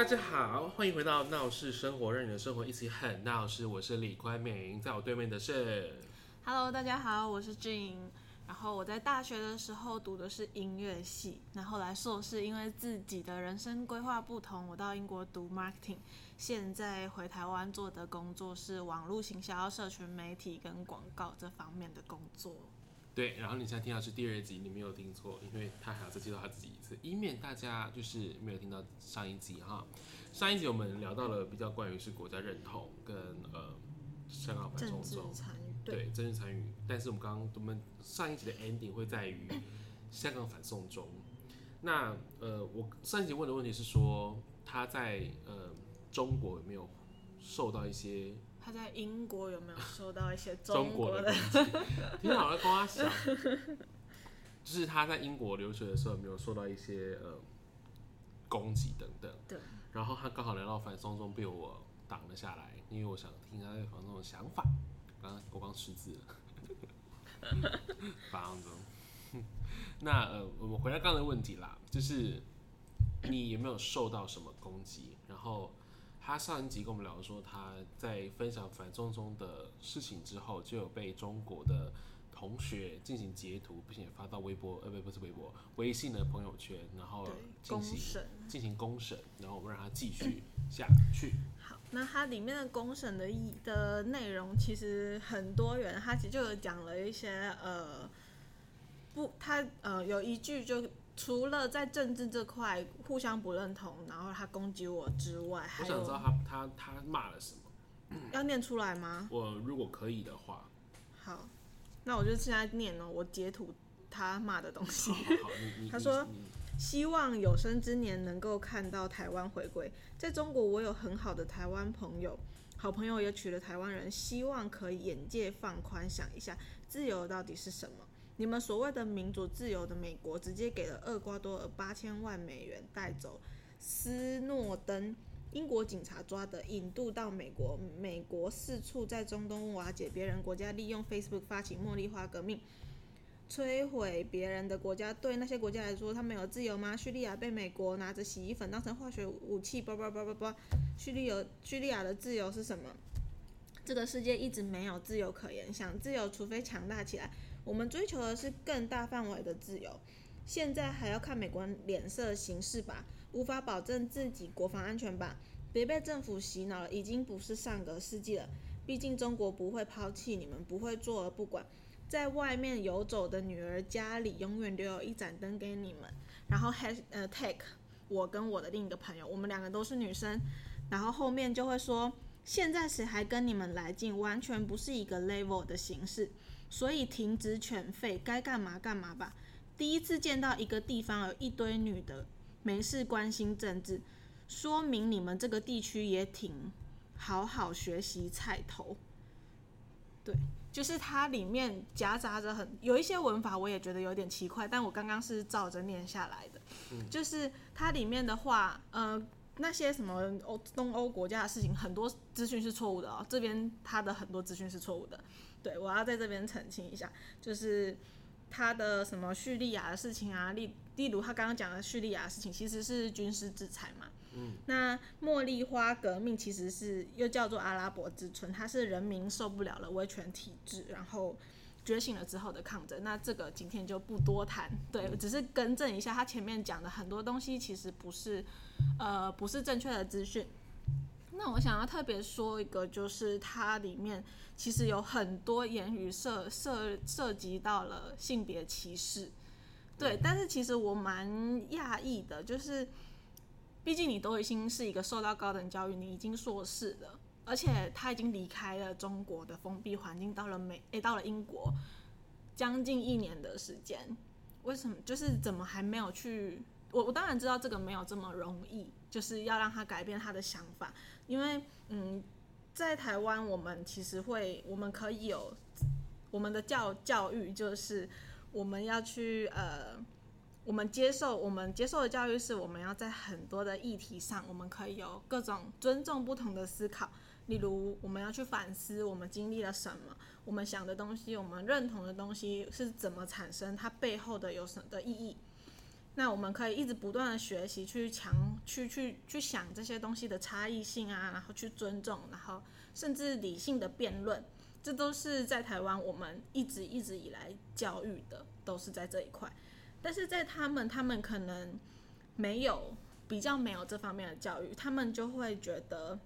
大家好，欢迎回到闹市生活，让你的生活一起很闹市。我是李宽明，在我对面的是，Hello，大家好，我是 Jane。然后我在大学的时候读的是音乐系，那后来硕士因为自己的人生规划不同，我到英国读 marketing，现在回台湾做的工作是网络行销、社群媒体跟广告这方面的工作。对，然后你现在听到是第二集，你没有听错，因为他还要再介绍他自己一次，以免大家就是没有听到上一集哈。上一集我们聊到了比较关于是国家认同跟呃香港反送中，对，政治参与。但是我们刚刚我们上一集的 ending 会在于香港反送中。那呃，我上一集问的问题是说他在呃中国有没有受到一些。他在英国有没有受到一些中国的？挺好的，跟他想，就是他在英国留学的时候有没有受到一些呃攻击等等。对。然后他刚好来到反送中，被我挡了下来，因为我想听他对反送中的想法。刚刚我刚失字了。反送中。那呃，我们回到刚才的问题啦，就是你有没有受到什么攻击？然后。他上一集跟我们聊说，他在分享反送中的事情之后，就有被中国的同学进行截图，并且发到微博，呃，不，不是微博，微信的朋友圈，然后进行进行公审，然后我们让他继续下去。好，那它里面的公审的意的内容其实很多元，他其实就有讲了一些呃，不，他呃有一句就。除了在政治这块互相不认同，然后他攻击我之外，我想知道他他他骂了什么？要念出来吗？我如果可以的话，好，那我就现在念哦。我截图他骂的东西。好好好，他说：“希望有生之年能够看到台湾回归。在中国，我有很好的台湾朋友，好朋友也娶了台湾人，希望可以眼界放宽，想一下自由到底是什么。”你们所谓的民主自由的美国，直接给了厄瓜多尔八千万美元带走斯诺登，英国警察抓的，引渡到美国。美国四处在中东瓦解别人国家，利用 Facebook 发起茉莉花革命，摧毁别人的国家。对那些国家来说，他们有自由吗？叙利亚被美国拿着洗衣粉当成化学武器，叭叭叭叭叭。叙利亚叙利亚的自由是什么？这个世界一直没有自由可言，想自由，除非强大起来。我们追求的是更大范围的自由，现在还要看美国脸色行事吧，无法保证自己国防安全吧？别被政府洗脑了，已经不是上个世纪了。毕竟中国不会抛弃你们，不会坐而不管，在外面游走的女儿家里永远留有一盏灯给你们。然后 has 呃 take 我跟我的另一个朋友，我们两个都是女生，然后后面就会说，现在谁还跟你们来劲？完全不是一个 level 的形式。所以停职犬吠，该干嘛干嘛吧。第一次见到一个地方有一堆女的没事关心政治，说明你们这个地区也挺好好学习菜头。对，就是它里面夹杂着很有一些文法，我也觉得有点奇怪，但我刚刚是照着念下来的。嗯，就是它里面的话，呃，那些什么欧东欧国家的事情，很多资讯是错误的哦。这边它的很多资讯是错误的。对，我要在这边澄清一下，就是他的什么叙利亚的事情啊，例例如他刚刚讲的叙利亚的事情，其实是军事制裁嘛。嗯。那茉莉花革命其实是又叫做阿拉伯之春，它是人民受不了了威权体制，然后觉醒了之后的抗争。那这个今天就不多谈，对，只是更正一下，他前面讲的很多东西其实不是，呃，不是正确的资讯。那我想要特别说一个，就是它里面其实有很多言语涉涉涉及到了性别歧视，对，但是其实我蛮讶异的，就是毕竟你都已经是一个受到高等教育，你已经硕士了，而且他已经离开了中国的封闭环境，到了美，诶，到了英国，将近一年的时间，为什么就是怎么还没有去？我我当然知道这个没有这么容易，就是要让他改变他的想法。因为，嗯，在台湾，我们其实会，我们可以有我们的教教育，就是我们要去，呃，我们接受，我们接受的教育是，我们要在很多的议题上，我们可以有各种尊重不同的思考。例如，我们要去反思我们经历了什么，我们想的东西，我们认同的东西是怎么产生，它背后的有什么的意义。那我们可以一直不断的学习，去强去去去想这些东西的差异性啊，然后去尊重，然后甚至理性的辩论，这都是在台湾我们一直一直以来教育的，都是在这一块。但是在他们，他们可能没有比较没有这方面的教育，他们就会觉得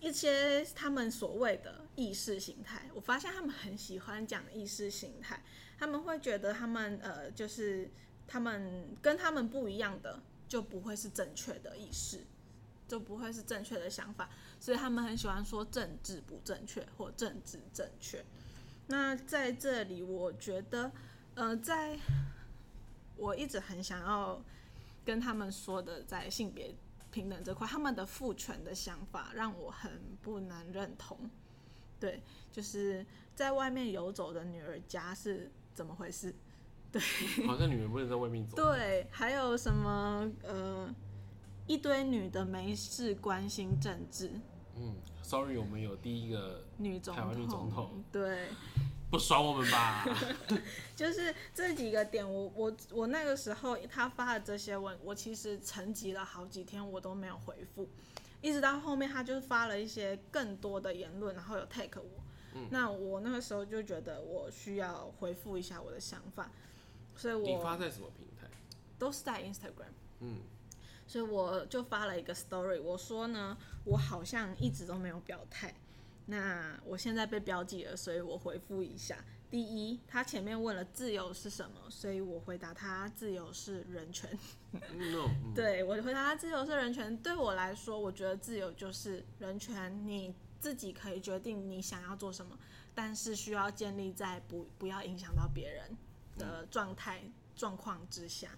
一些他们所谓的意识形态，我发现他们很喜欢讲意识形态，他们会觉得他们呃就是。他们跟他们不一样的，就不会是正确的意识，就不会是正确的想法，所以他们很喜欢说政治不正确或政治正确。那在这里，我觉得，呃，在我一直很想要跟他们说的，在性别平等这块，他们的父权的想法让我很不能认同。对，就是在外面游走的女儿家是怎么回事？对，好像女人不能在外面走。对，还有什么呃，一堆女的没事关心政治。嗯，sorry，我们有第一个女总统，台湾女总统。对，不爽我们吧？就是这几个点我，我我我那个时候他发的这些文，我其实沉寂了好几天，我都没有回复，一直到后面他就发了一些更多的言论，然后有 take 我。嗯，那我那个时候就觉得我需要回复一下我的想法。所以我你发在什么平台？都是在 Instagram。嗯，所以我就发了一个 story，我说呢，我好像一直都没有表态。那我现在被标记了，所以我回复一下。第一，他前面问了自由是什么，所以我回答他自由是人权。No, 对，我回答他自由是人权。对我来说，我觉得自由就是人权，你自己可以决定你想要做什么，但是需要建立在不不要影响到别人的状态状况之下，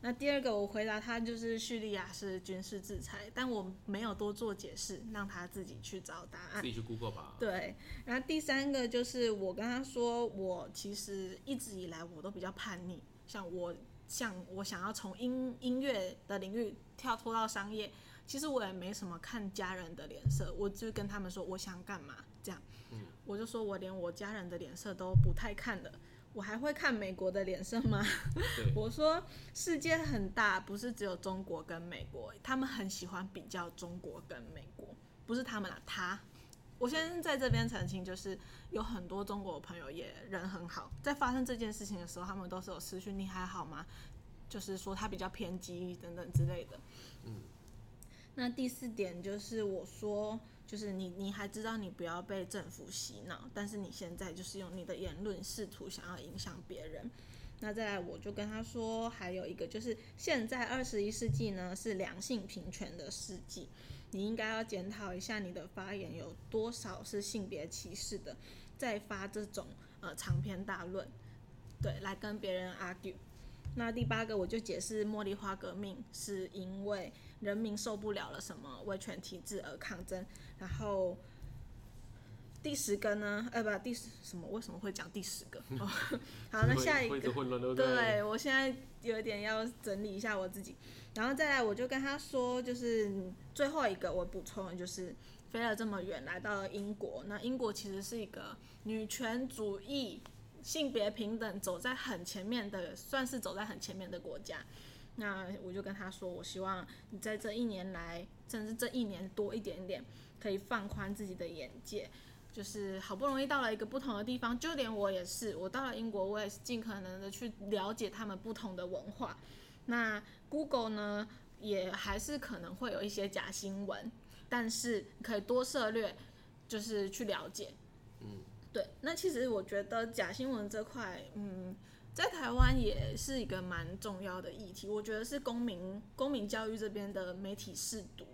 那第二个我回答他就是叙利亚是军事制裁，但我没有多做解释，让他自己去找答案，自己去 Google 吧。对，然后第三个就是我跟他说，我其实一直以来我都比较叛逆，像我像我想要从音音乐的领域跳脱到商业，其实我也没什么看家人的脸色，我就跟他们说我想干嘛这样，嗯，我就说我连我家人的脸色都不太看的。我还会看美国的脸色吗？我说世界很大，不是只有中国跟美国，他们很喜欢比较中国跟美国，不是他们啊，他。我先在这边澄清，就是有很多中国朋友也人很好，在发生这件事情的时候，他们都是有私讯你还好吗？就是说他比较偏激等等之类的。嗯。那第四点就是我说。就是你，你还知道你不要被政府洗脑，但是你现在就是用你的言论试图想要影响别人。那再来，我就跟他说，还有一个就是现在二十一世纪呢是两性平权的世纪，你应该要检讨一下你的发言有多少是性别歧视的，再发这种呃长篇大论，对，来跟别人 argue。那第八个，我就解释茉莉花革命是因为人民受不了了什么威权体制而抗争。然后第十个呢？呃，不，第十什么？为什么会讲第十个？哦，好，那下一个，对，我现在有点要整理一下我自己，然后再来，我就跟他说，就是最后一个我补充的就是飞了这么远来到了英国，那英国其实是一个女权主义、性别平等走在很前面的，算是走在很前面的国家。那我就跟他说，我希望你在这一年来，甚至这一年多一点点。可以放宽自己的眼界，就是好不容易到了一个不同的地方，就连我也是，我到了英国，我也是尽可能的去了解他们不同的文化。那 Google 呢，也还是可能会有一些假新闻，但是可以多涉略，就是去了解。对。那其实我觉得假新闻这块，嗯，在台湾也是一个蛮重要的议题。我觉得是公民公民教育这边的媒体试读。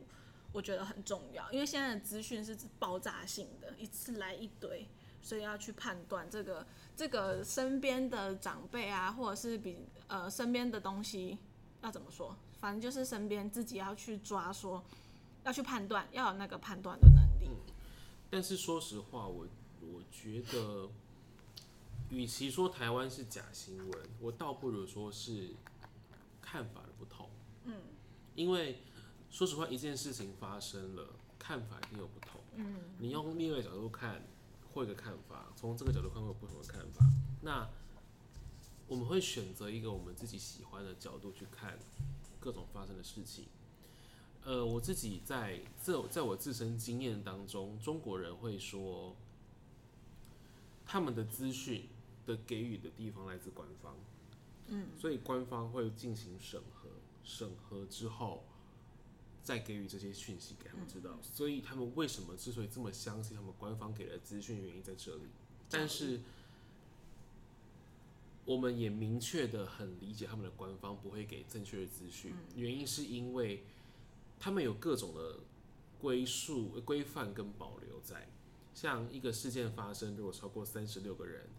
我觉得很重要，因为现在的资讯是爆炸性的，一次来一堆，所以要去判断这个这个身边的长辈啊，或者是比呃身边的东西要怎么说，反正就是身边自己要去抓说，要去判断，要有那个判断的能力。但是说实话，我我觉得，与其说台湾是假新闻，我倒不如说是看法的不同。嗯，因为。说实话，一件事情发生了，看法一定有不同。嗯，你用另外一个角度看，会一个看法，从这个角度看会有不同的看法。那我们会选择一个我们自己喜欢的角度去看各种发生的事情。呃，我自己在这在我自身经验当中，中国人会说，他们的资讯的给予的地方来自官方，嗯，所以官方会进行审核，审核之后再给予这些讯息给他们知道。所以他们为什么之所以这么相信他们官方给的资讯，原因在这里。但是。我们也明确的很理解他们的官方不会给正确的资讯，原因是因为他们有各种的规束、规范跟保留在。像一个事件发生，如果超过三十六个人，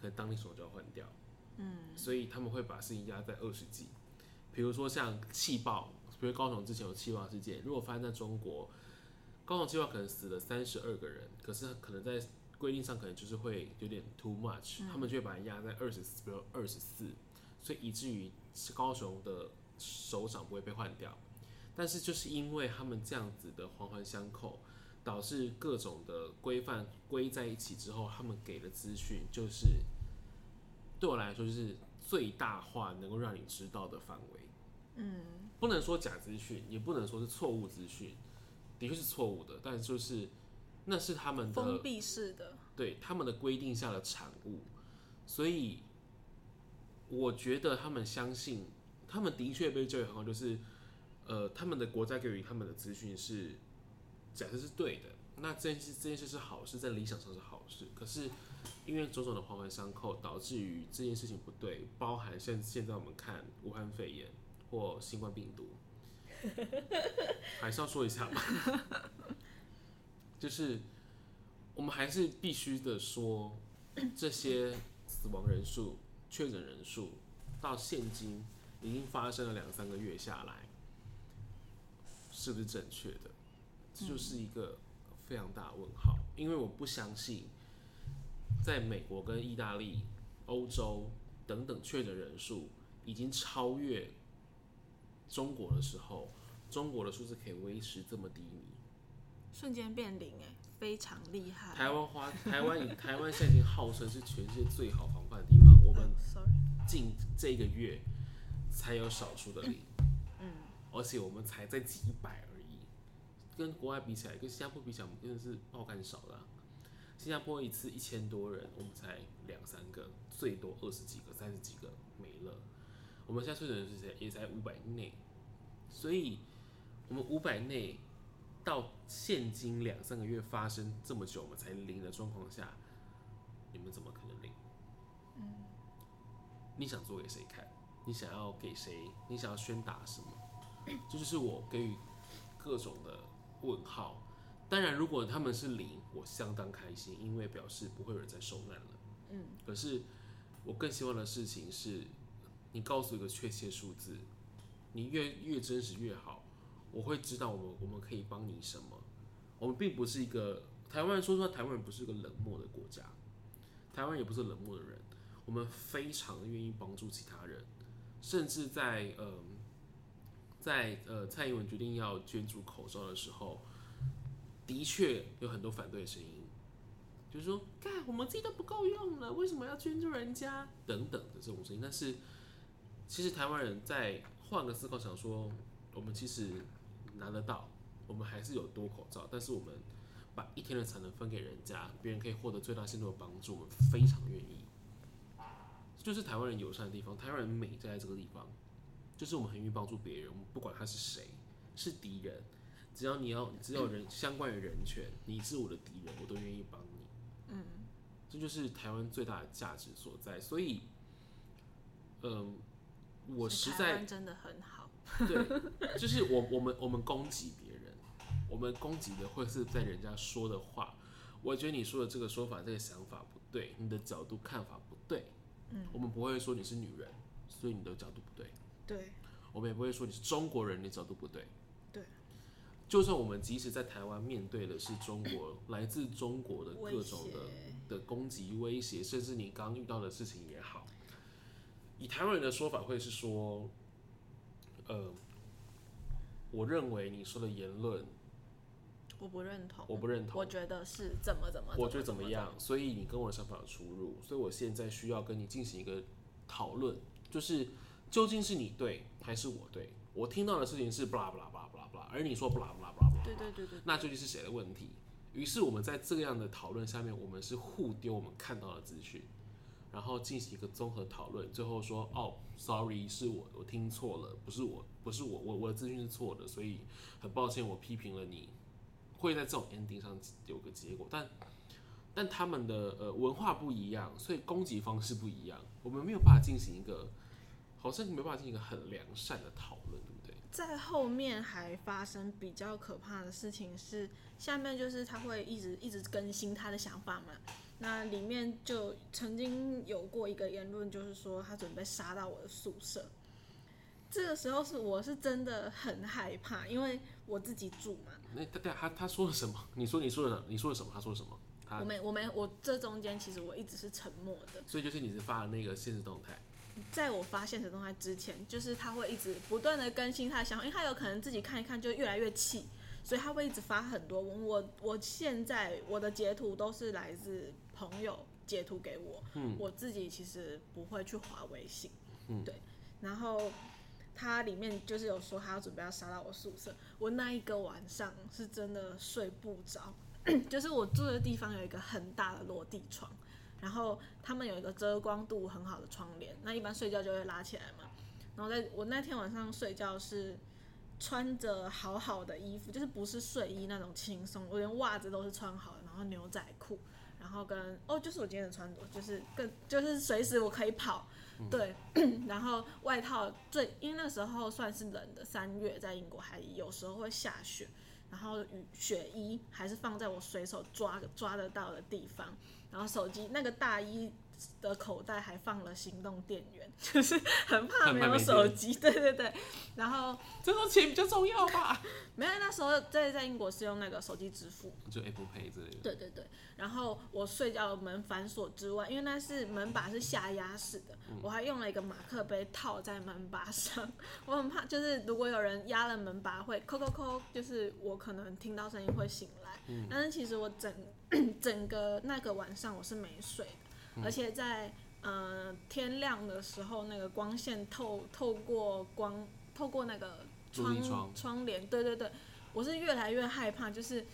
可能当地首长就要换掉。嗯，所以他们会把事情压在二十几。比如说像气爆，比如高雄之前有气爆事件，如果发生在中国，高雄气爆可能死了三十二个人，可是可能在。规定上可能就是会有点 too much，他们就会把它压在二十四，比如二十四，所以以至于高雄的首长不会被换掉。但是就是因为他们这样子的环环相扣，导致各种的规范归在一起之后，他们给的资讯就是对我来说就是最大化能够让你知道的范围。嗯，不能说假资讯，也不能说是错误资讯，的确是错误的，但就是。那是他们的封闭式的，对他们的规定下的产物，所以我觉得他们相信，他们的确被教育很好，就是呃，他们的国家给予他们的资讯是假设是对的，那这件事这件事是好事，在理想上是好事，可是因为种种的环环相扣，导致于这件事情不对，包含现现在我们看武汉肺炎或新冠病毒，还是要说一下嘛。就是我们还是必须的说，这些死亡人数、确诊人数到现今已经发生了两三个月下来，是不是正确的？这就是一个非常大的问号。因为我不相信，在美国跟意大利、欧洲等等确诊人数已经超越中国的时候，中国的数字可以维持这么低迷。瞬间变零，哎，非常厉害。台湾花，台湾以 台湾现在已经号称是全世界最好防范的地方。我们近这个月才有少数的零，嗯，而且我们才在几百跟国外比起来，跟新加坡比起来，我们真的是爆干少了。新加坡一次一千多人，我们才两三个，最多二十几个、三十几个没了。我们现在确诊是谁也才五百内，所以我们五百内。到现今两三个月发生这么久，我们才零的状况下，你们怎么可能零？嗯，你想做给谁看？你想要给谁？你想要宣达什么？这就是我给予各种的问号。当然，如果他们是零，我相当开心，因为表示不会有人再受难了。嗯，可是我更希望的事情是，你告诉一个确切数字，你越越真实越好。我会知道我们我们可以帮你什么。我们并不是一个台湾人，说实话，台湾人不是一个冷漠的国家，台湾也不是冷漠的人。我们非常愿意帮助其他人，甚至在呃在呃蔡英文决定要捐助口罩的时候，的确有很多反对声音，就是说，看我们自己都不够用了，为什么要捐助人家？等等的这种声音。但是其实台湾人在换个思考，想说，我们其实。拿得到，我们还是有多口罩，但是我们把一天的产能分给人家，别人可以获得最大限度的帮助，我们非常愿意。就是台湾人友善的地方，台湾人美在这个地方，就是我们很愿意帮助别人，我们不管他是谁，是敌人，只要你要，只要人相关于人权，你是我的敌人，我都愿意帮你。嗯，这就是台湾最大的价值所在。所以，嗯、呃，我实在真的很好。对，就是我我们我们攻击别人，我们攻击的会是在人家说的话。我觉得你说的这个说法、这个想法不对，你的角度看法不对。嗯，我们不会说你是女人，所以你的角度不对。对，我们也不会说你是中国人，你的角度不对。对，就算我们即使在台湾面对的是中国来自中国的各种的的攻击威胁，甚至你刚遇到的事情也好，以台湾人的说法会是说。呃，我认为你说的言论，我不认同。我不认同。我觉得是怎么怎么，我觉得怎么样？所以你跟我的想法有出入，所以我现在需要跟你进行一个讨论，就是究竟是你对还是我对？我听到的事情是 blah blah blah blah blah，而你说 blah blah blah blah，对对对对，那究竟是谁的问题？于是我们在这样的讨论下面，我们是互丢我们看到的资讯，然后进行一个综合讨论，最后说哦，sorry，是我我听错了，不是我，不是我，我我的资讯是错的，所以很抱歉，我批评了你，会在这种 ending 上有个结果，但但他们的呃文化不一样，所以攻击方式不一样，我们没有办法进行一个，好像没办法进行一个很良善的讨论，对不对？在后面还发生比较可怕的事情是，下面就是他会一直一直更新他的想法嘛。那里面就曾经有过一个言论，就是说他准备杀到我的宿舍。这个时候是我是真的很害怕，因为我自己住嘛。那他他他说了什么？你说你说了你说了什么？他说了什么？我没我没我这中间其实我一直是沉默的。所以就是你是发了那个现实动态。在我发现实动态之前，就是他会一直不断的更新他的想法，因为他有可能自己看一看就越来越气，所以他会一直发很多。我我现在我的截图都是来自朋友截图给我，嗯，我自己其实不会去划微信，嗯，对。然后他里面就是有说他要准备要杀到我宿舍，我那一个晚上是真的睡不着，就是我住的地方有一个很大的落地窗。然后他们有一个遮光度很好的窗帘，那一般睡觉就会拉起来嘛。然后在我那天晚上睡觉是穿着好好的衣服，就是不是睡衣那种轻松，我连袜子都是穿好的，然后牛仔裤，然后跟哦就是我今天的穿着，就是更就是随时我可以跑，对，然后外套最因为那时候算是冷的，三月在英国还有时候会下雪，然后雨雪衣还是放在我随手抓抓得到的地方。然后手机那个大衣的口袋还放了行动电源，就是很怕没有手机。对对对，然后这种钱比较重要吧？没有，那时候在在英国是用那个手机支付，就 Apple Pay 之类的。对对对，然后我睡觉的门反锁之外，因为那是门把是下压式的，嗯，我还用了一个马克杯套在门把上。我很怕，就是如果有人压了门把会扣扣扣，就是我可能听到声音会醒来。嗯，但是其实我整。整个那个晚上我是没睡的，嗯、而且在呃天亮的时候，那个光线透透过光透过那个窗窗窗帘，对对对，我是越来越害怕，就是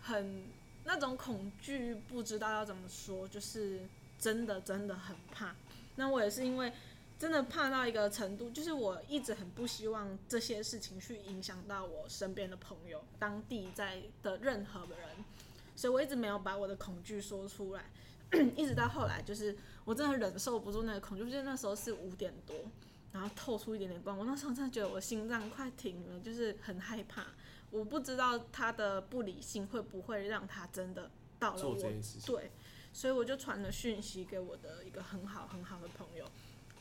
很那种恐惧，不知道要怎么说，就是真的真的很怕。那我也是因为真的怕到一个程度，就是我一直很不希望这些事情去影响到我身边的朋友、当地在的任何的人。所以我一直没有把我的恐惧说出来，一直到后来，就是我真的忍受不住那个恐惧。就是那时候是五点多，然后透出一点点光，我那时候真的觉得我心脏快停了，就是很害怕。我不知道他的不理性会不会让他真的到了我，对，所以我就传了讯息给我的一个很好很好的朋友，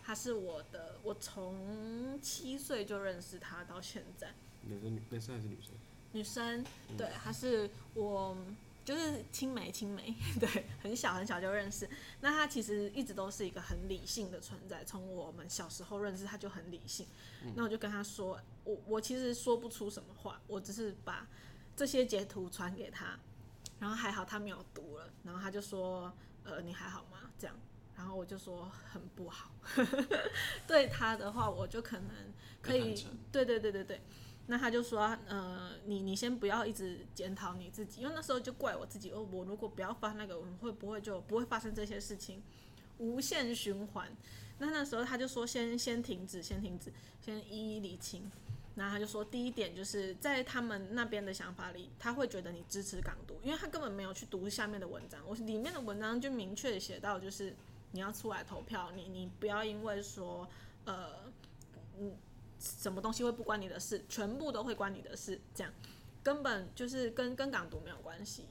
他是我的，我从七岁就认识他到现在。男生女，男生还是女生？女生，对，他是我。就是青梅，青梅，对，很小很小就认识。那他其实一直都是一个很理性的存在，从我们小时候认识他就很理性。嗯、那我就跟他说，我我其实说不出什么话，我只是把这些截图传给他，然后还好他没有读了，然后他就说，呃，你还好吗？这样，然后我就说很不好。对他的话，我就可能可以，对对对对对。那他就说，呃，你你先不要一直检讨你自己，因为那时候就怪我自己，哦，我如果不要发那个，我们会不会就不会发生这些事情，无限循环。那那时候他就说先，先先停止，先停止，先一一理清。然后他就说，第一点就是在他们那边的想法里，他会觉得你支持港独，因为他根本没有去读下面的文章，我里面的文章就明确写到，就是你要出来投票，你你不要因为说，呃，嗯。什么东西会不关你的事？全部都会关你的事，这样根本就是跟跟港独没有关系。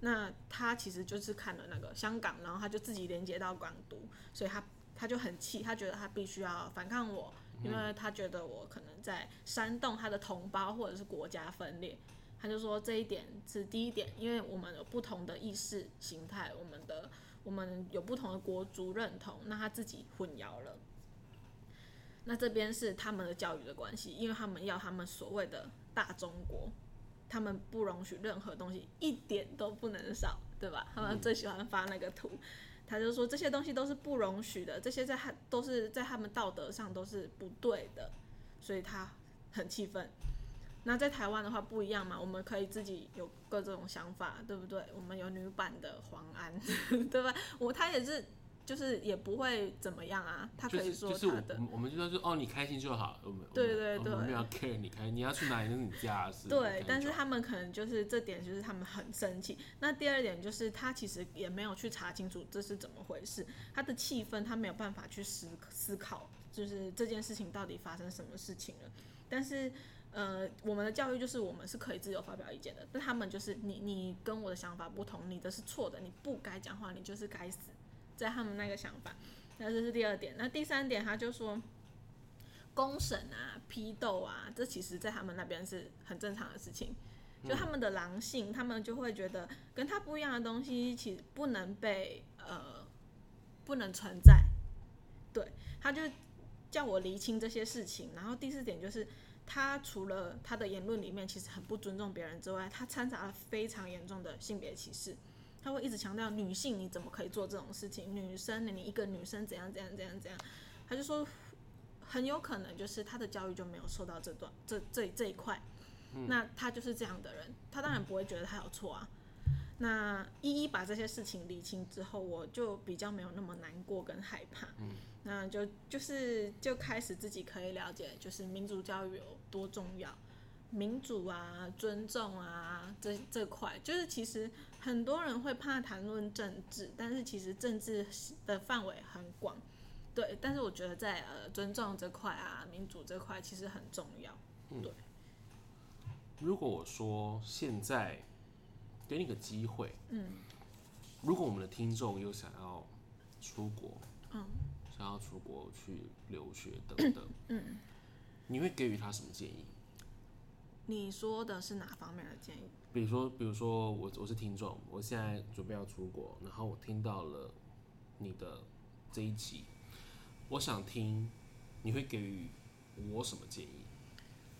那他其实就是看了那个香港，然后他就自己连接到港独，所以他他就很气，他觉得他必须要反抗我，因为他觉得我可能在煽动他的同胞或者是国家分裂。他就说这一点是第一点，因为我们有不同的意识形态，我们的我们有不同的国族认同，那他自己混淆了。那这边是他们的教育的关系，因为他们要他们所谓的大中国，他们不容许任何东西一点都不能少，对吧？他们最喜欢发那个图，他就说这些东西都是不容许的，这些在他都是在他们道德上都是不对的，所以他很气愤。那在台湾的话不一样嘛，我们可以自己有各种想法，对不对？我们有女版的黄安，对吧？我他也是。就是也不会怎么样啊，他可以说他的，我，我们就说就哦，你开心就好，我们对对对，我们没有要 care 你开心，你要去哪里那是你家的事。对，但是他们可能就是这点就是他们很生气。那第二点就是他其实也没有去查清楚这是怎么回事，他的气氛他没有办法去思思考，就是这件事情到底发生什么事情了。但是呃，我们的教育就是我们是可以自由发表意见的，但他们就是你你跟我的想法不同，你的是错的，你不该讲话，你就是该死。在他们那个想法，那这是第二点。那第三点，他就说，公审啊、批斗啊，这其实在他们那边是很正常的事情。就他们的狼性，他们就会觉得跟他不一样的东西，其实不能被呃不能存在。对，他就叫我厘清这些事情。然后第四点就是，他除了他的言论里面其实很不尊重别人之外，他掺杂了非常严重的性别歧视。他会一直强调女性你怎么可以做这种事情？女生你一个女生怎样怎样怎样怎样？他就说很有可能就是他的教育就没有受到这段这这这一块，那他就是这样的人，他当然不会觉得他有错啊。那一一把这些事情理清之后，我就比较没有那么难过跟害怕。那就就是就开始自己可以了解，就是民族教育有多重要。民主啊，尊重啊，这这块就是其实很多人会怕谈论政治，但是其实政治的范围很广，对。但是我觉得在呃尊重这块啊，民主这块其实很重要，对。嗯，如果我说现在给你个机会，嗯，如果我们的听众又想要出国，嗯，想要出国去留学等等，嗯，你会给予他什么建议？你说的是哪方面的建议？比如说，比如说我我是听众，我现在准备要出国，然后我听到了你的这一集，我想听你会给予我什么建议？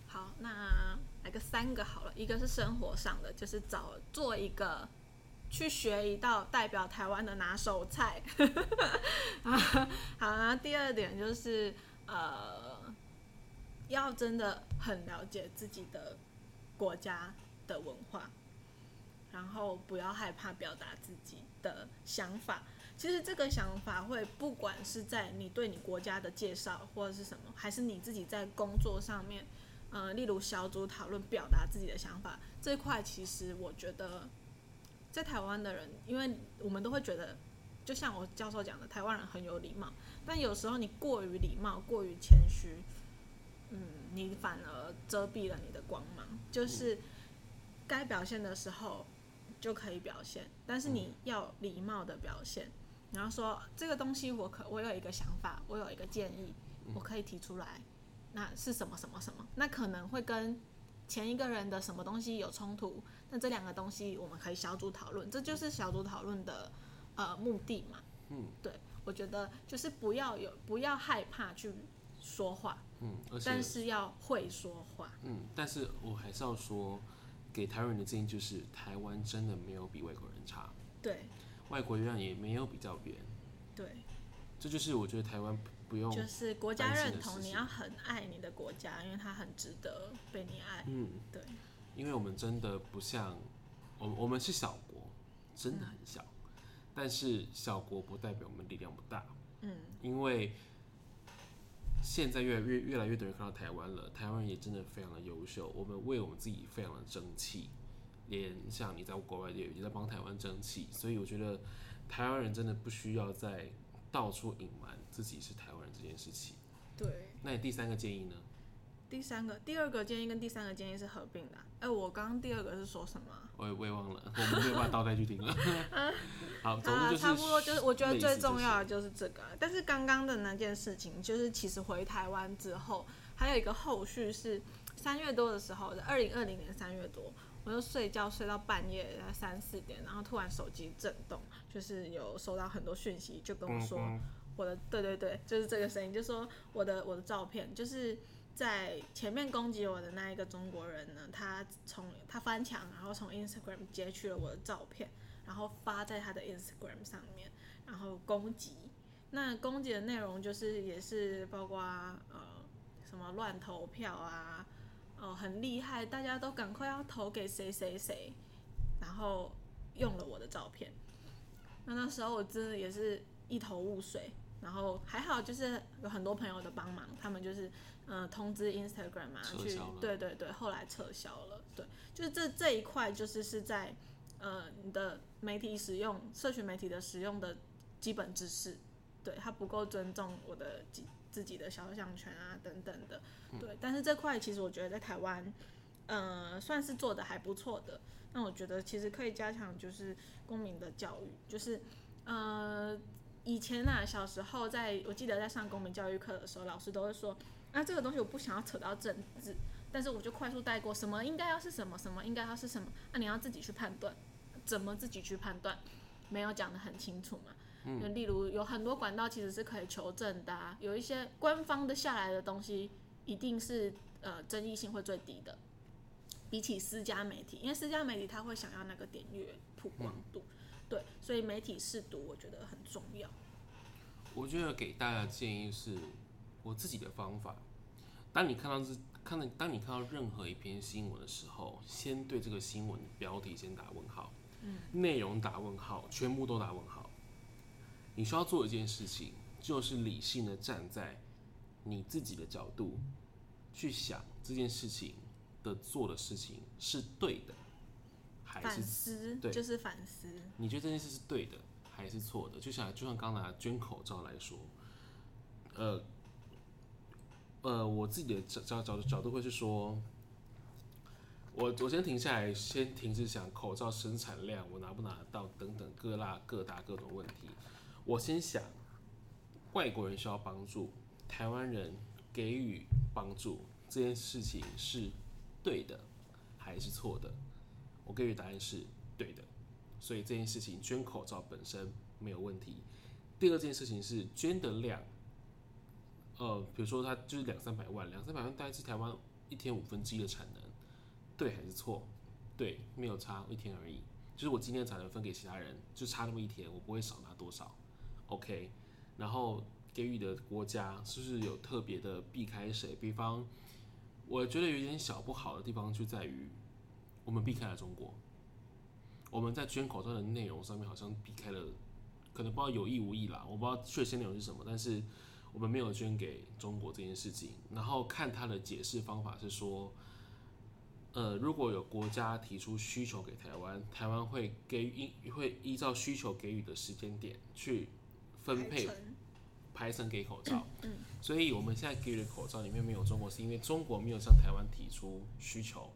好，那来个三个好了，一个是生活上的，就是找做一个去学一道代表台湾的拿手菜。好，那第二点就是呃。要真的很了解自己的国家的文化，然后不要害怕表达自己的想法。其实这个想法会，不管是在你对你国家的介绍或者是什么，还是你自己在工作上面，呃，例如小组讨论表达自己的想法这一块，其实我觉得在台湾的人，因为我们都会觉得，就像我教授讲的，台湾人很有礼貌，但有时候你过于礼貌，过于谦虚。嗯，你反而遮蔽了你的光芒。就是该表现的时候就可以表现，但是你要礼貌的表现。然后说这个东西我可我有一个想法，我有一个建议，我可以提出来。那是什么什么什么？那可能会跟前一个人的什么东西有冲突。那这两个东西我们可以小组讨论，这就是小组讨论的呃目的嘛。嗯，对，我觉得就是不要有不要害怕去说话。嗯，但是要会说话。嗯，但是我还是要说，给台湾人的建议就是，台湾真的没有比外国人差。对。外国人也没有比较别人。对。这就是我觉得台湾不用。就是国家认同，你要很爱你的国家，因为它很值得被你爱。嗯，对。因为我们真的不像，我我们是小国，真的很小，嗯，但是小国不代表我们力量不大。嗯。因为。现在越来越越来越多人看到台湾了，台湾人也真的非常的优秀，我们为我们自己非常的争气，连像你在国外也也在帮台湾争气，所以我觉得台湾人真的不需要再到处隐瞒自己是台湾人这件事情。对，那你第三个建议呢？第三个、第二个建议跟第三个建议是合并的。哎、欸，我刚刚第二个是说什么？我也我也忘了，我们没有办法倒带去听了。啊、好，总之就是差不多就是，我觉得最重要的就是这个。但是刚刚的那件事情，就是其实回台湾之后，还有一个后续是三月多的时候，二零二零年三月多，我就睡觉睡到半夜三四点，然后突然手机震动，就是有收到很多讯息，就跟我说我的，对对对，就是这个声音，就说我的我的照片就是。在前面攻击我的那一个中国人呢，他从他翻墙，然后从 Instagram 截取了我的照片，然后发在他的 Instagram 上面，然后攻击。那攻击的内容就是也是包括呃什么乱投票啊，哦很厉害，大家都赶快要投给谁谁谁，然后用了我的照片。那那时候我真的也是一头雾水，然后还好就是有很多朋友的帮忙，他们就是呃通知 Instagram 啊去，对对对，后来撤销了。对，就是这这一块就是是在呃你的媒体使用、社群媒体的使用的基本知识，对，他不够尊重我的自自己的肖像权啊等等的，对。但是这块其实我觉得在台湾，呃算是做的还不错的。那我觉得其实可以加强就是公民的教育，就是呃以前啊小时候在我记得在上公民教育课的时候，老师都会说啊这个东西我不想要扯到政治，但是我就快速带过什么应该要是什么，什么应该要是什么，那、啊、你要自己去判断，怎么自己去判断，没有讲得很清楚嘛。嗯。例如有很多管道其实是可以求证的、啊，有一些官方的下来的东西，一定是呃争议性会最低的。比起私家媒体，因为私家媒体他会想要那个点阅曝光度，嗯，对，所以媒体试读我觉得很重要。我觉得给大家建议是，我自己的方法。当你看到这看到当你看到任何一篇新闻的时候，先对这个新闻标题先打问号，嗯，内容打问号，全部都打问号。你需要做一件事情，就是理性的站在你自己的角度去想这件事情。的做的事情是对的，还是反思？对，就是反思。你觉得这件事是对的还是错的？就像就像刚拿捐口罩来说，呃呃，我自己的角角角角度会是说，我我先停下来，先停止想口罩生产量，我拿不拿得到等等各大各大各种问题。我先想，外国人需要帮助，台湾人给予帮助这件事情是。对的还是错的？我给予答案是对的，所以这件事情捐口罩本身没有问题。第二件事情是捐的量，呃，比如说它就是两三百万，两三百万大概是台湾一天五分之一的产能，对还是错？对，没有差一天而已，就是我今天的产能分给其他人，就差那么一天，我不会少拿多少。OK，然后给予的国家是不是有特别的避开谁？比方。我觉得有点小不好的地方就在于，我们避开了中国。我们在捐口罩的内容上面好像避开了，可能不知道有意无意啦，我不知道确切内容是什么，但是我们没有捐给中国这件事情。然后看他的解释方法是说，呃，如果有国家提出需求给台湾，台湾会给予会依照需求给予的时间点去分配。排成给口罩，所以我们现在给予的口罩里面没有中国，是因为中国没有向台湾提出需求，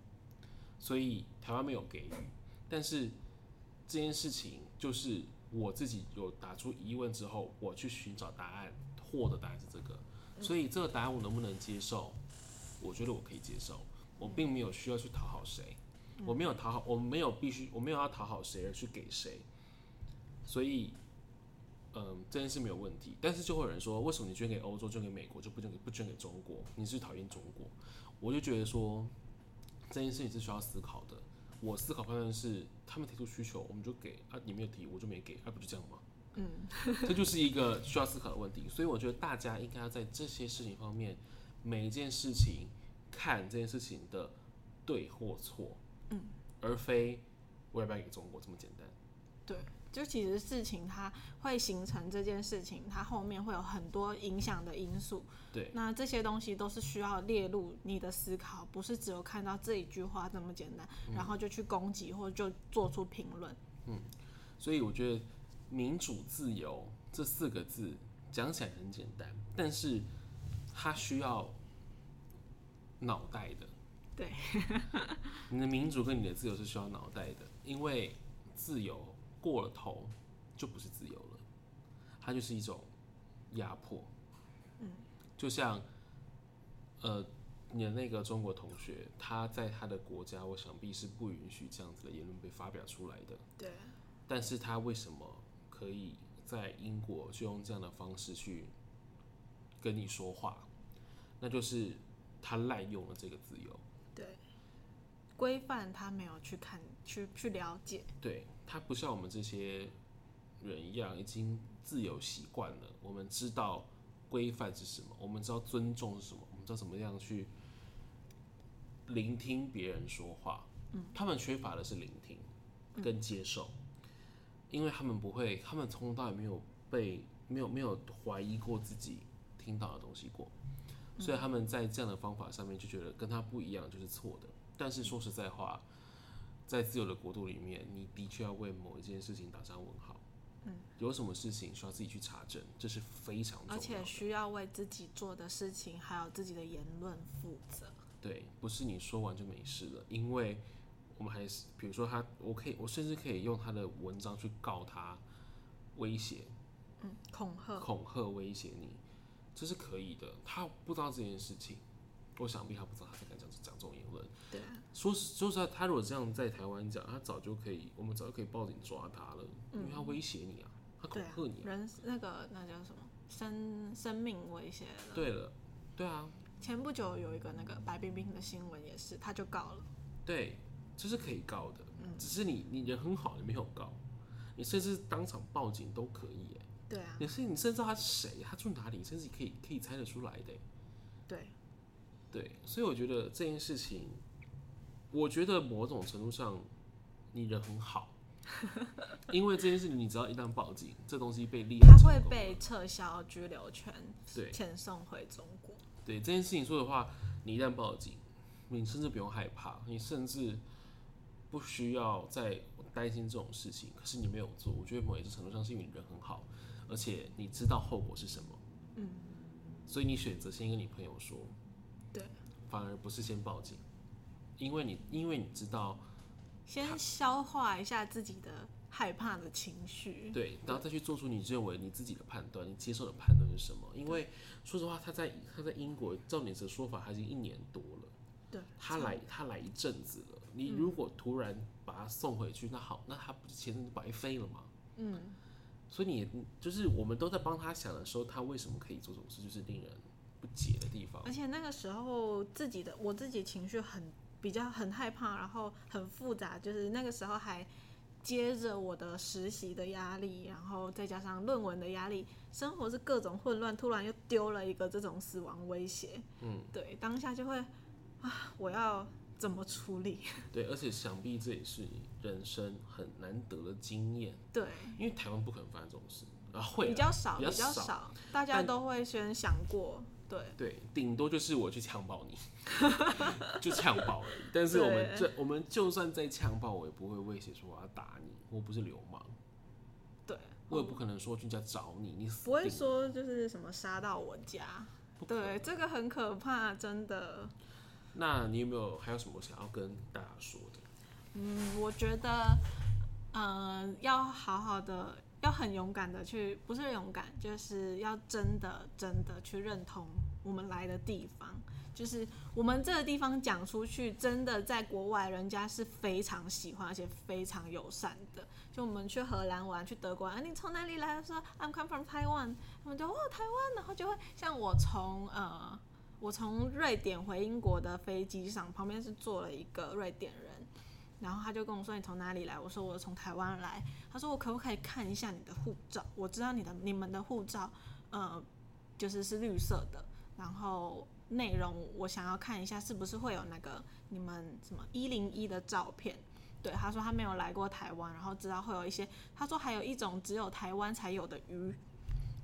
所以台湾没有给予。但是这件事情就是我自己有打出疑问之后，我去寻找答案，获得答案是这个，所以这个答案我能不能接受？我觉得我可以接受，我并没有需要去讨好谁，我没有讨好，我没有必须，我没有要讨好谁而去给谁，所以。嗯，这件事没有问题，但是就会有人说，为什么你捐给欧洲、捐给美国，就不捐给不捐给中国？你是讨厌中国？我就觉得说，这件事情是需要思考的。我思考判断是，他们提出需求，我们就给啊，你没有提，我就没给，啊，不就这样吗？嗯，这就是一个需要思考的问题。所以我觉得大家应该要在这些事情方面，每一件事情看这件事情的对或错，嗯，而非我要不要给中国这么简单。对。就其实事情它会形成这件事情，它后面会有很多影响的因素。对，那这些东西都是需要列入你的思考，不是只有看到这一句话这么简单，嗯、然后就去攻击或者就做出评论。嗯，所以我觉得民主自由这四个字讲起来很简单，但是它需要脑袋的。对，你的民主跟你的自由是需要脑袋的，因为自由。过了头就不是自由了，它就是一种压迫。嗯，就像呃，你的那个中国同学，他在他的国家，我想必是不允许这样子的言论被发表出来的。对。但是他为什么可以在英国就用这样的方式去跟你说话？那就是他滥用了这个自由。对。规范他没有去看。去去了解。对，他不像我们这些人一样，已经自由习惯了。我们知道规范是什么，我们知道尊重是什么，我们知道怎么样去聆听别人说话。嗯，他们缺乏的是聆听跟接受，嗯，因为他们不会，他们从头到尾没有被没有没有怀疑过自己听到的东西过。所以他们在这样的方法上面就觉得跟他不一样就是错的。但是说实在话，在自由的国度里面，你的确要为某一件事情打上问号。嗯，有什么事情需要自己去查证，这是非常重要的。而且需要为自己做的事情还有自己的言论负责。对，不是你说完就没事了。因为我们还是，比如说他，我可以，我甚至可以用他的文章去告他，威胁，嗯，恐吓，恐吓，威胁你。这是可以的，他不知道这件事情，我想必他不知道他在敢讲讲这种言论。对，说实说实话，他如果这样在台湾讲，他早就可以，我们早就可以报警抓他了，嗯、因为他威胁你啊，他恐吓你、啊。人那个那叫什么生生命威胁？对了，对啊。前不久有一个那个白冰冰的新闻也是，他就告了。对，这是可以告的，嗯、只是你你人很好，你没有告，你甚至当场报警都可以哎。对啊，你是你甚至知道他是谁，他住哪里，甚至可以可以猜得出来的。对，对，所以我觉得这件事情，我觉得某种程度上，你人很好，因为这件事情，你只要一旦报警，这东西被立，他会被撤销拘留权，对，遣送回中国。对这件事情说的话，你一旦报警，你甚至不用害怕，你甚至不需要再担心这种事情。可是你没有做，我觉得某一种程度上是因为你人很好。而且你知道后果是什么，嗯，所以你选择先跟你朋友说，对，反而不是先报警，因为你因为你知道，先消化一下自己的害怕的情绪，对，然后再去做出你认为你自己的判断，你接受的判断是什么？因为说实话，他在他在英国，照你的说法，他已经一年多了，对，他来他来一阵子了，你如果突然把他送回去，那好，那他不是钱就白费了吗？嗯。所以你就是我们都在帮他想的时候，他为什么可以做这种事，就是令人不解的地方。而且那个时候自己的我自己情绪很比较很害怕，然后很复杂，就是那个时候还接着我的实习的压力，然后再加上论文的压力，生活是各种混乱，突然又丢了一个这种死亡威胁。嗯，对，当下就会啊，我要。怎么处理？对，而且想必这也是你人生很难得的经验。对，因为台湾不可能发生这种事啊，会比较少，比较少，较少大家都会先想过。对对，顶多就是我去强暴你，就强暴而已。但是我们这，我们就算再强暴，我也不会威胁说我要打你，我不是流氓。对，我也不可能说去家找你，你不会说就是什么杀到我家。对，这个很可怕，真的。那你有没有还有什么想要跟大家说的？嗯，我觉得，嗯、呃，要好好的，要很勇敢的去，不是勇敢，就是要真的真的去认同我们来的地方，就是我们这个地方讲出去，真的在国外人家是非常喜欢，而且非常友善的。就我们去荷兰玩，去德国玩，啊、你从哪里来？说 I'm come from Taiwan，他们就哦台湾，然后就会像我从呃。我从瑞典回英国的飞机上，旁边是坐了一个瑞典人，然后他就跟我说：“你从哪里来？”我说：“我从台湾来。”他说：“我可不可以看一下你的护照？我知道你的你们的护照，呃，就是是绿色的，然后内容我想要看一下，是不是会有那个你们什么一零一的照片？”对，他说他没有来过台湾，然后知道会有一些，他说还有一种只有台湾才有的鱼。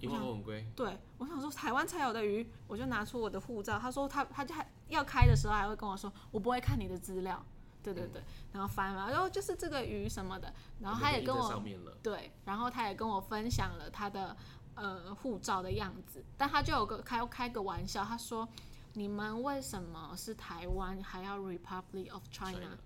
一万多很贵。对，我想说台湾才有的鱼，我就拿出我的护照。他说他他就还要开的时候还会跟我说，我不会看你的资料。对对对，嗯、然后翻了，然后就是这个鱼什么的。然后他也跟我对，然后他也跟我分享了他的呃护照的样子。但他就有个开开个玩笑，他说你们为什么是台湾还要 Republic of China？, China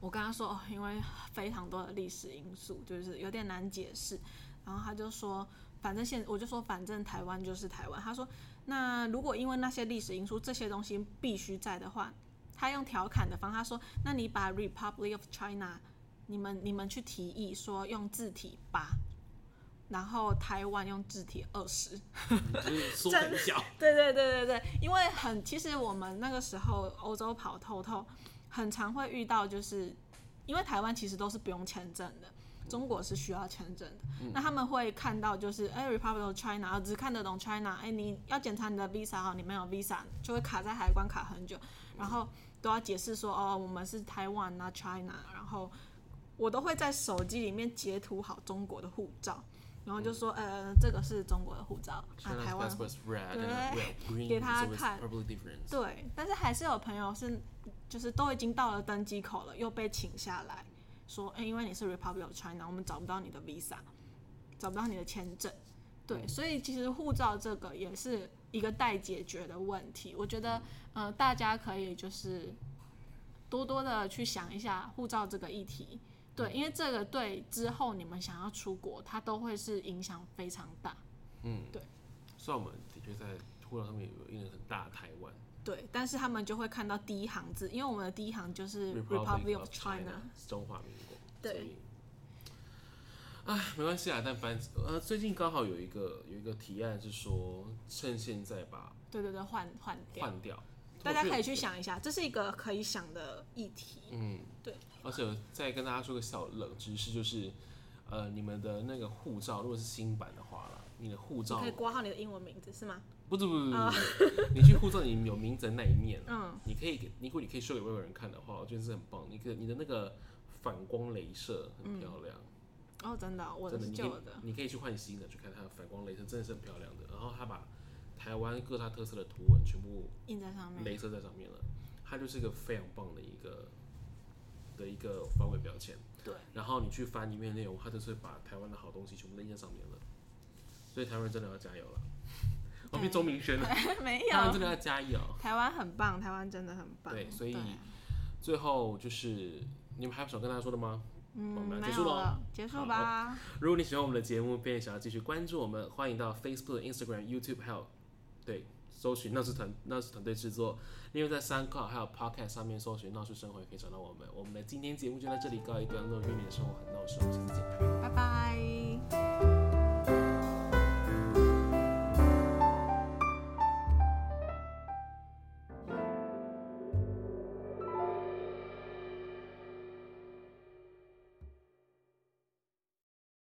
我跟他说哦，因为非常多的历史因素，就是有点难解释。然后他就说。反正现我就说，反正台湾就是台湾。他说，那如果因为那些历史因素，这些东西必须在的话，他用调侃的方他说，那你把 Republic of China，你们你们去提议说用字体八，然后台湾用字体二十，缩 很小。对对对对对，因为很其实我们那个时候欧洲跑透透，很常会遇到就是因为台湾其实都是不用签证的，中国是需要签证的。嗯、那他们会看到就是哎、欸、，Republic of China，只看得懂 China，哎、欸，你要检查你的 Visa 哈，你没有 Visa 就会卡在海关卡很久，然后都要解释说哦，我们是台湾那 China，然后我都会在手机里面截图好中国的护照。然后就说，呃，这个是中国的护照，啊，台湾，对，给他看，对，但是还是有朋友是，就是都已经到了登机口了，又被请下来，说，哎，因为你是 Republic of China，我们找不到你的 Visa，找不到你的签证，对，所以其实护照这个也是一个待解决的问题，我觉得，呃，大家可以就是多多的去想一下护照这个议题。对，因为这个对之后你们想要出国，它都会是影响非常大。嗯，对。虽然我们的确在护照上面有印了很大的台湾。对，但是他们就会看到第一行字，因为我们的第一行就是 Republic of China，中华民国。对。哎，没关系啊，但反正呃，最近刚好有一个有一个提案是说，趁现在把对对对换换掉换掉。大家可以去想一下，这是一个可以想的议题。嗯，对。而且再跟大家说个小冷知识，就是，呃，你们的那个护照如果是新版的话啦，你的护照可以挂号你的英文名字是吗？不是不是不是，你去护照里有名字的那一面，嗯，你可以给，如果你可以秀给外国人看的话，我觉得是很棒。你可你的那个反光镭射很漂亮。哦，真的，我的是旧的。你可以去换新的，去看它的反光镭射，真的是很漂亮的。然后它把台湾各大特色的图文全部印在上面，镭射在上面了，它就是一个非常棒的一个的一个防伪标签。对，然后你去翻里面内容，它就是把台湾的好东西全部都印在上面了。所以台湾人真的要加油了。我变钟明轩了，没有，台湾真的要加油。台湾很棒，台湾真的很棒。对，所以最后就是你们还有想跟大家说的吗？嗯，结束了，结束吧。如果你喜欢我们的节目，并想要继续关注我们，欢迎到 Facebook、Instagram、YouTube 还有。对，搜寻闹事团闹事团队制作，另外在 SoundCloud 还有 Podcast 上面搜寻闹事生活也可以找到我们。我们的今天节目就在这里告一段落，愿你的生活很闹事。